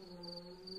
Mm-hmm.